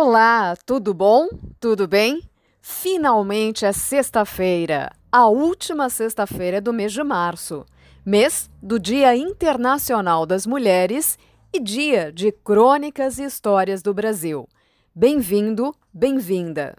Olá, tudo bom? Tudo bem? Finalmente é sexta-feira, a última sexta-feira do mês de março, mês do Dia Internacional das Mulheres e dia de crônicas e histórias do Brasil. Bem-vindo, bem-vinda!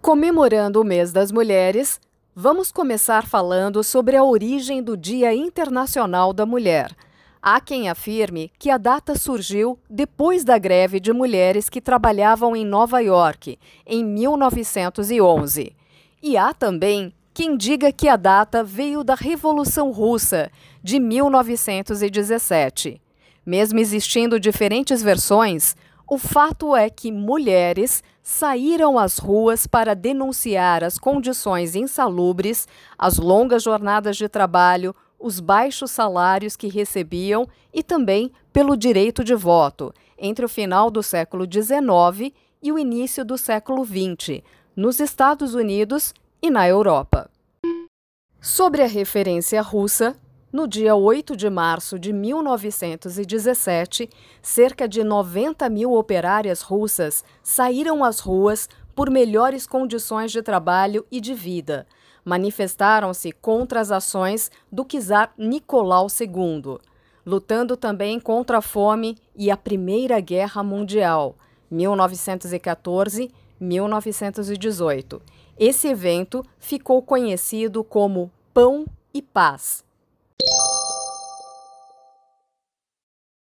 Comemorando o mês das mulheres, Vamos começar falando sobre a origem do Dia Internacional da Mulher. Há quem afirme que a data surgiu depois da greve de mulheres que trabalhavam em Nova York, em 1911. E há também quem diga que a data veio da Revolução Russa, de 1917. Mesmo existindo diferentes versões, o fato é que mulheres saíram às ruas para denunciar as condições insalubres, as longas jornadas de trabalho, os baixos salários que recebiam e também pelo direito de voto, entre o final do século XIX e o início do século XX, nos Estados Unidos e na Europa. Sobre a referência russa, no dia 8 de março de 1917, cerca de 90 mil operárias russas saíram às ruas por melhores condições de trabalho e de vida. Manifestaram-se contra as ações do czar Nicolau II, lutando também contra a fome e a Primeira Guerra Mundial, 1914-1918. Esse evento ficou conhecido como Pão e Paz.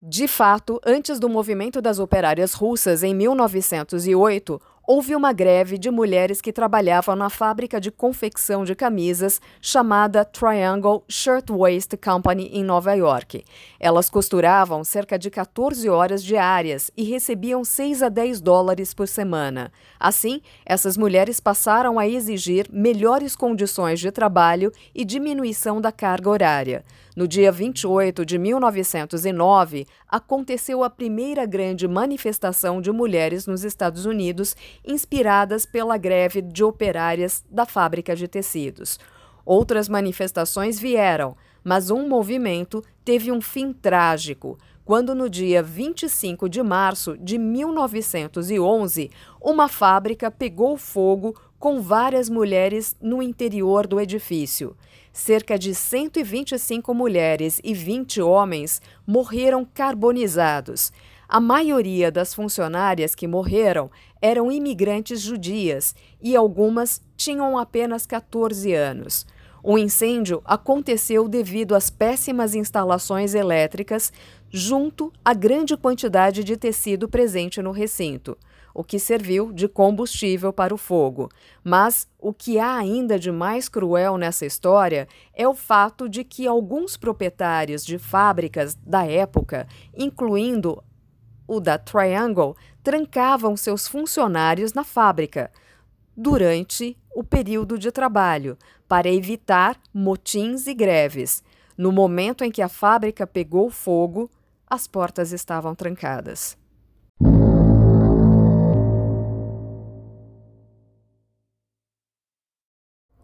De fato, antes do movimento das operárias russas em 1908, houve uma greve de mulheres que trabalhavam na fábrica de confecção de camisas chamada Triangle Shirtwaist Company em Nova York. Elas costuravam cerca de 14 horas diárias e recebiam 6 a 10 dólares por semana. Assim, essas mulheres passaram a exigir melhores condições de trabalho e diminuição da carga horária. No dia 28 de 1909, aconteceu a primeira grande manifestação de mulheres nos Estados Unidos, inspiradas pela greve de operárias da fábrica de tecidos. Outras manifestações vieram, mas um movimento teve um fim trágico quando no dia 25 de março de 1911, uma fábrica pegou fogo com várias mulheres no interior do edifício. Cerca de 125 mulheres e 20 homens morreram carbonizados. A maioria das funcionárias que morreram eram imigrantes judias e algumas tinham apenas 14 anos. O incêndio aconteceu devido às péssimas instalações elétricas, junto à grande quantidade de tecido presente no recinto o que serviu de combustível para o fogo. Mas o que há ainda de mais cruel nessa história é o fato de que alguns proprietários de fábricas da época, incluindo o da Triangle, trancavam seus funcionários na fábrica durante o período de trabalho, para evitar motins e greves. No momento em que a fábrica pegou fogo, as portas estavam trancadas.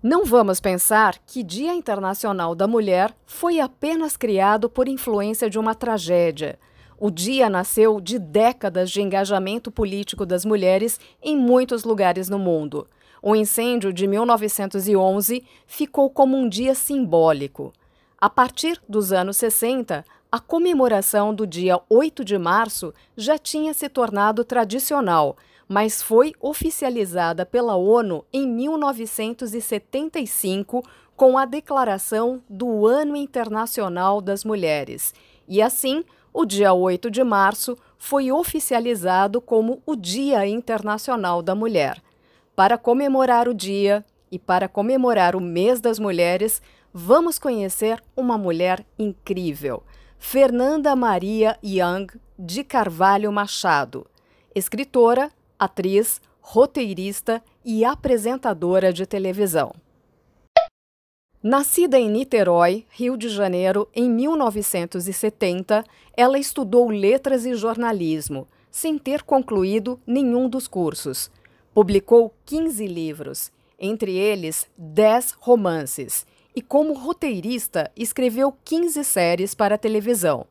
Não vamos pensar que Dia Internacional da Mulher foi apenas criado por influência de uma tragédia. O dia nasceu de décadas de engajamento político das mulheres em muitos lugares no mundo. O incêndio de 1911 ficou como um dia simbólico. A partir dos anos 60, a comemoração do dia 8 de março já tinha se tornado tradicional mas foi oficializada pela ONU em 1975 com a declaração do Ano Internacional das Mulheres. E assim, o dia 8 de março foi oficializado como o Dia Internacional da Mulher. Para comemorar o dia e para comemorar o Mês das Mulheres, vamos conhecer uma mulher incrível, Fernanda Maria Young de Carvalho Machado, escritora, atriz, roteirista e apresentadora de televisão. Nascida em Niterói, Rio de Janeiro, em 1970, ela estudou letras e jornalismo, sem ter concluído nenhum dos cursos. Publicou 15 livros, entre eles 10 romances, e, como roteirista, escreveu 15 séries para televisão.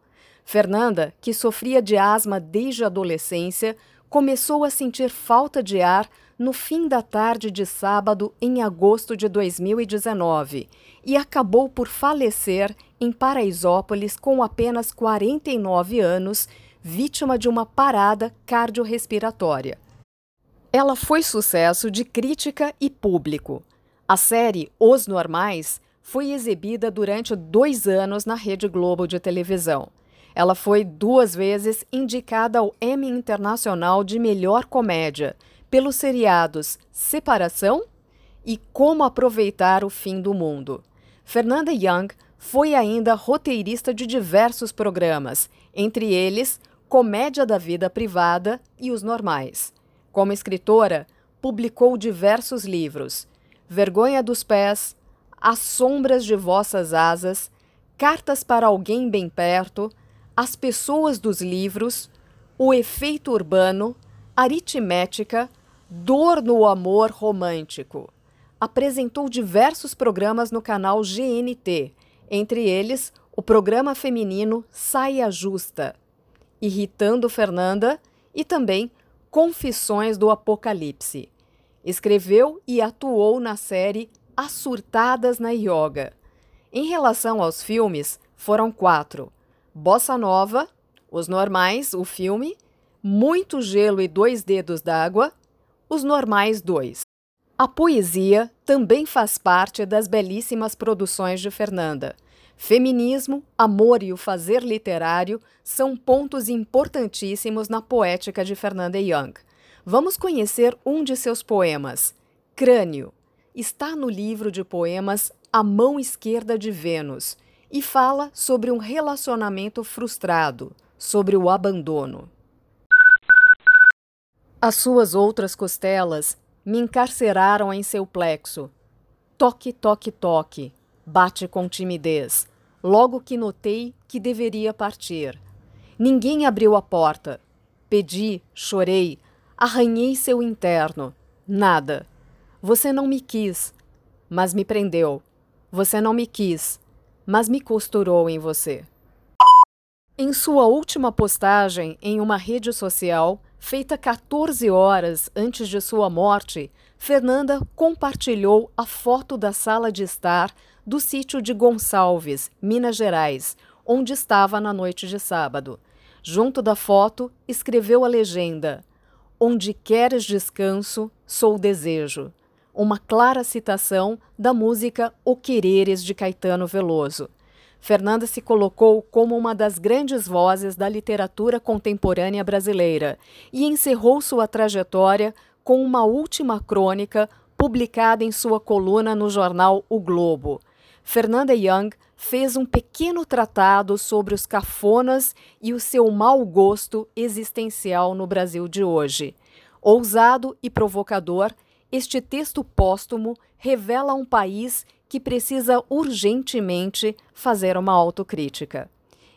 Fernanda, que sofria de asma desde a adolescência, começou a sentir falta de ar no fim da tarde de sábado em agosto de 2019 e acabou por falecer em Paraisópolis com apenas 49 anos, vítima de uma parada cardiorrespiratória. Ela foi sucesso de crítica e público. A série Os Normais foi exibida durante dois anos na Rede Globo de televisão. Ela foi duas vezes indicada ao Emmy Internacional de Melhor Comédia pelos seriados Separação e Como Aproveitar o Fim do Mundo. Fernanda Young foi ainda roteirista de diversos programas, entre eles Comédia da Vida Privada e Os Normais. Como escritora, publicou diversos livros: Vergonha dos Pés, As Sombras de Vossas Asas, Cartas para Alguém Bem Perto, As Pessoas dos Livros, O Efeito Urbano, Aritmética, Dor no Amor Romântico. Apresentou diversos programas no canal GNT, entre eles o programa feminino Saia Justa, Irritando Fernanda e também Confissões do Apocalipse. Escreveu e atuou na série As Surtadas na Yoga. Em relação aos filmes, foram quatro: Bossa Nova, Os Normais, o filme, Muito Gelo e Dois Dedos d'Água, Os Normais 2. A poesia também faz parte das belíssimas produções de Fernanda. Feminismo, amor e o fazer literário são pontos importantíssimos na poética de Fernanda Young. Vamos conhecer um de seus poemas, Crânio. Está no livro de poemas A Mão Esquerda de Vênus e fala sobre um relacionamento frustrado, sobre o abandono. As suas outras costelas me encarceraram em seu plexo. Toque, toque, toque, bate com timidez, logo que notei que deveria partir. Ninguém abriu a porta. Pedi, chorei, arranhei seu interno. Nada. Você não me quis, mas me prendeu. Você não me quis, mas me costurou em você. Em sua última postagem em uma rede social, feita 14 horas antes de sua morte, Fernanda compartilhou a foto da sala de estar do sítio de Gonçalves, Minas Gerais, onde estava na noite de sábado. Junto da foto, escreveu a legenda: Onde queres descanso, sou desejo. Uma clara citação da música O Quereres de Caetano Veloso. Fernanda se colocou como uma das grandes vozes da literatura contemporânea brasileira e encerrou sua trajetória com uma última crônica publicada em sua coluna no jornal O Globo. Fernanda Young fez um pequeno tratado sobre os cafonas e o seu mau gosto existencial no Brasil de hoje. Ousado e provocador, este texto póstumo revela um país que precisa urgentemente fazer uma autocrítica.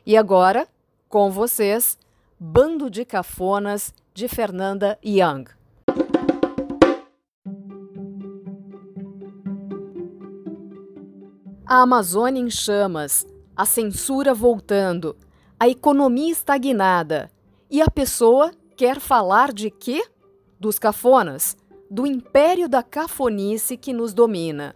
E agora, com vocês, Bando de Cafonas de Fernanda Young. A Amazônia em chamas, a censura voltando, a economia estagnada. E a pessoa quer falar de quê? Dos cafonas, do império da cafonice que nos domina.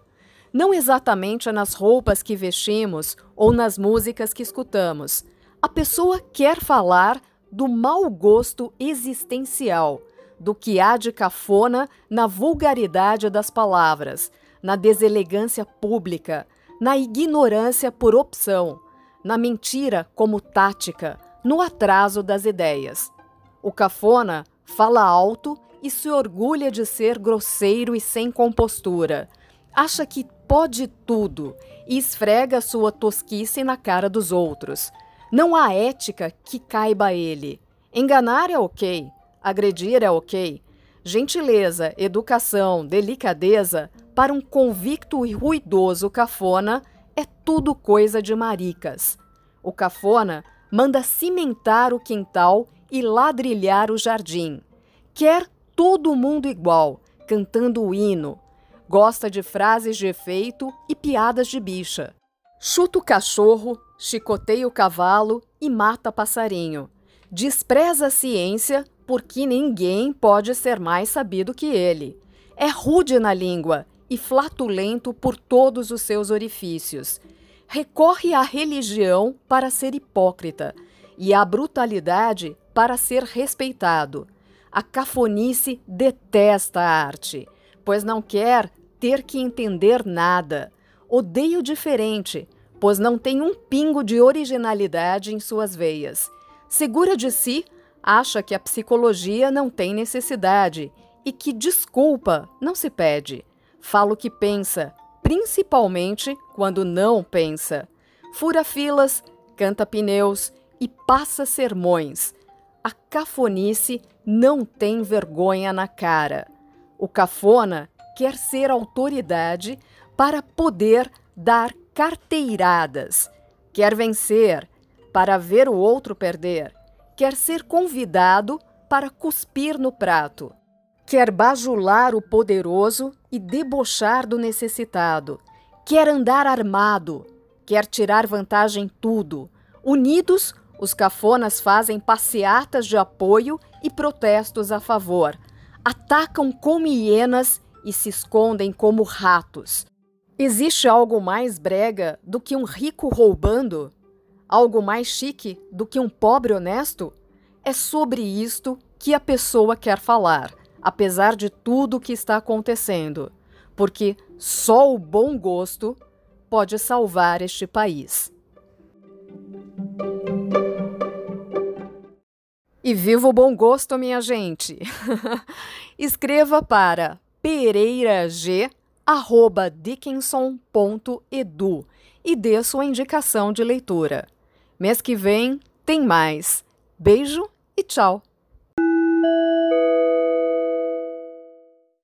Não exatamente nas roupas que vestimos ou nas músicas que escutamos. A pessoa quer falar do mau gosto existencial, do que há de cafona na vulgaridade das palavras, na deselegância pública, na ignorância por opção, na mentira como tática, no atraso das ideias. O cafona fala alto e se orgulha de ser grosseiro e sem compostura. Acha que pode tudo e esfrega sua tosquice na cara dos outros. Não há ética que caiba a ele. Enganar é ok, agredir é ok. Gentileza, educação, delicadeza para um convicto e ruidoso cafona, é tudo coisa de maricas. O cafona manda cimentar o quintal e ladrilhar o jardim. Quer todo mundo igual, cantando o hino. Gosta de frases de efeito e piadas de bicha. Chuta o cachorro, chicoteia o cavalo e mata passarinho. Despreza a ciência porque ninguém pode ser mais sabido que ele. É rude na língua e flatulento por todos os seus orifícios. Recorre à religião para ser hipócrita e à brutalidade para ser respeitado. A cafonice detesta a arte, pois não quer ter que entender nada. Odeia o diferente, pois não tem um pingo de originalidade em suas veias. Segura de si, acha que a psicologia não tem necessidade e que desculpa não se pede. Fala o que pensa, principalmente quando não pensa. Fura filas, canta pneus e passa sermões. A cafonice não tem vergonha na cara. O cafona quer ser autoridade para poder dar carteiradas. Quer vencer para ver o outro perder. Quer ser convidado para cuspir no prato. Quer bajular o poderoso e debochar do necessitado. Quer andar armado. Quer tirar vantagem em tudo. Unidos, os cafonas fazem passeatas de apoio e protestos a favor. Atacam como hienas e se escondem como ratos. Existe algo mais brega do que um rico roubando? Algo mais chique do que um pobre honesto? É sobre isto que a pessoa quer falar, apesar de tudo o que está acontecendo, porque só o bom gosto pode salvar este país. E viva o bom gosto, minha gente! Escreva para pereirag@dickinson.edu e dê sua indicação de leitura. Mês que vem tem mais. Beijo e tchau!